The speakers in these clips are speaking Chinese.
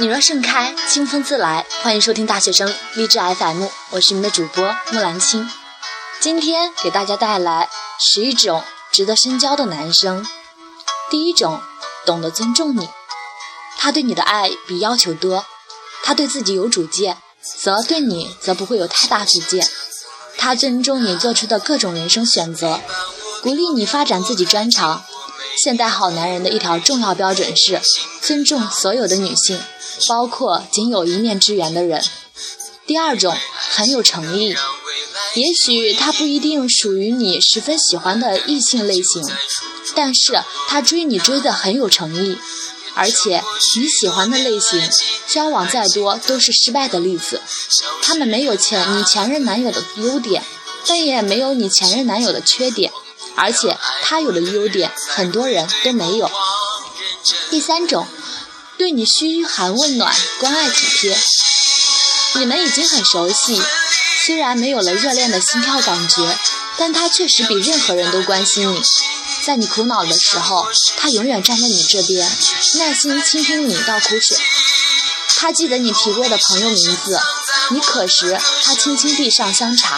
你若盛开，清风自来。欢迎收听大学生励志 FM，我是你们的主播木兰青。今天给大家带来十一种值得深交的男生。第一种，懂得尊重你。他对你的爱比要求多，他对自己有主见，则对你则不会有太大主见。他尊重你做出的各种人生选择，鼓励你发展自己专长。现代好男人的一条重要标准是尊重所有的女性，包括仅有一面之缘的人。第二种，很有诚意。也许他不一定属于你十分喜欢的异性类型，但是他追你追得很有诚意。而且你喜欢的类型，交往再多都是失败的例子。他们没有前你前任男友的优点，但也没有你前任男友的缺点。而且他有的优点，很多人都没有。第三种，对你嘘寒问暖、关爱体贴。你们已经很熟悉，虽然没有了热恋的心跳感觉，但他确实比任何人都关心你。在你苦恼的时候，他永远站在你这边，耐心倾听你倒苦水。他记得你提过的朋友名字，你渴时，他轻轻递上香茶。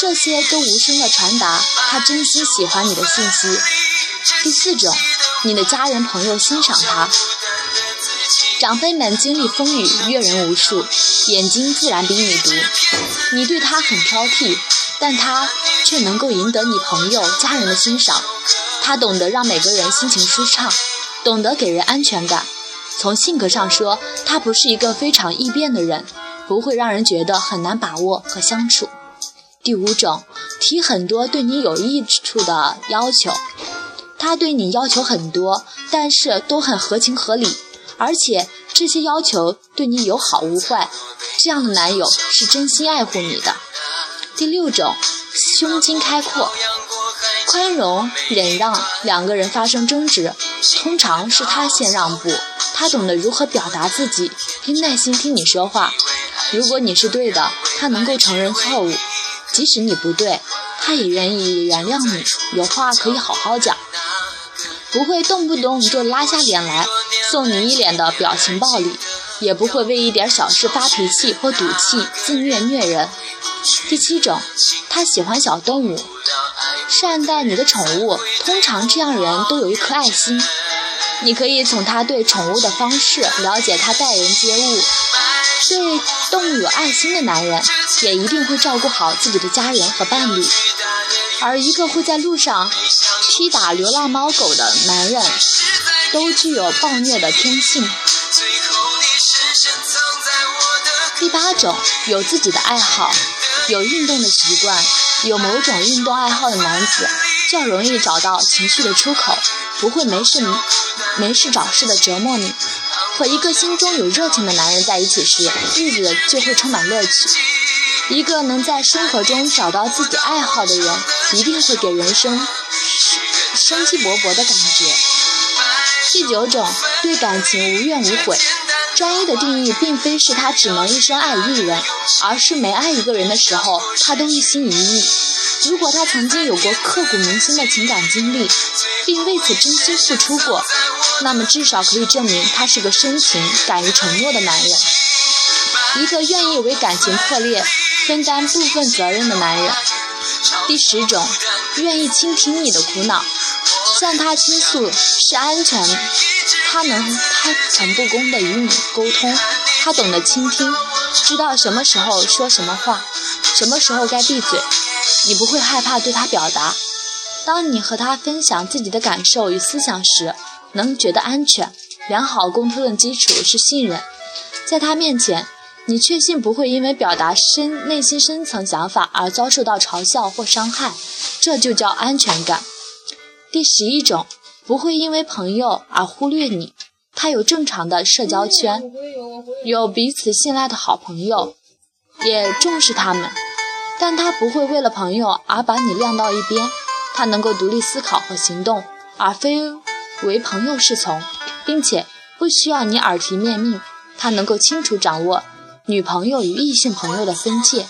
这些都无声的传达他真心喜欢你的信息。第四种，你的家人朋友欣赏他。长辈们经历风雨，阅人无数，眼睛自然比你毒。你对他很挑剔，但他却能够赢得你朋友、家人的欣赏。他懂得让每个人心情舒畅，懂得给人安全感。从性格上说，他不是一个非常易变的人，不会让人觉得很难把握和相处。第五种，提很多对你有益处的要求，他对你要求很多，但是都很合情合理，而且这些要求对你有好无坏，这样的男友是真心爱护你的。第六种，胸襟开阔，宽容忍让两个人发生争执，通常是他先让步，他懂得如何表达自己，并耐心听你说话。如果你是对的，他能够承认错误。即使你不对，他也愿意原谅你。有话可以好好讲，不会动不动就拉下脸来送你一脸的表情暴力，也不会为一点小事发脾气或赌气自虐虐人。第七种，他喜欢小动物，善待你的宠物。通常这样人都有一颗爱心，你可以从他对宠物的方式了解他待人接物。对动物有爱心的男人，也一定会照顾好自己的家人和伴侣。而一个会在路上踢打流浪猫狗的男人，都具有暴虐的天性。第八种，有自己的爱好，有运动的习惯，有某种运动爱好的男子，较容易找到情绪的出口，不会没事没事找事的折磨你。和一个心中有热情的男人在一起时，日子就会充满乐趣。一个能在生活中找到自己爱好的人，一定会给人生生气勃勃的感觉。第九种，对感情无怨无悔。专一的定义，并非是他只能一生爱一人，而是每爱一个人的时候，他都一心一意。如果他曾经有过刻骨铭心的情感经历，并为此真心付出过，那么至少可以证明他是个深情、敢于承诺的男人，一个愿意为感情破裂分担部分责任的男人。第十种，愿意倾听你的苦恼，向他倾诉是安全，他能开诚布公地与你沟通，他懂得倾听，知道什么时候说什么话，什么时候该闭嘴。你不会害怕对他表达。当你和他分享自己的感受与思想时，能觉得安全。良好沟通的基础是信任。在他面前，你确信不会因为表达深内心深层想法而遭受到嘲笑或伤害，这就叫安全感。第十一种，不会因为朋友而忽略你。他有正常的社交圈，有彼此信赖的好朋友，也重视他们。但他不会为了朋友而把你晾到一边，他能够独立思考和行动，而非为朋友是从，并且不需要你耳提面命。他能够清楚掌握女朋友与异性朋友的分界。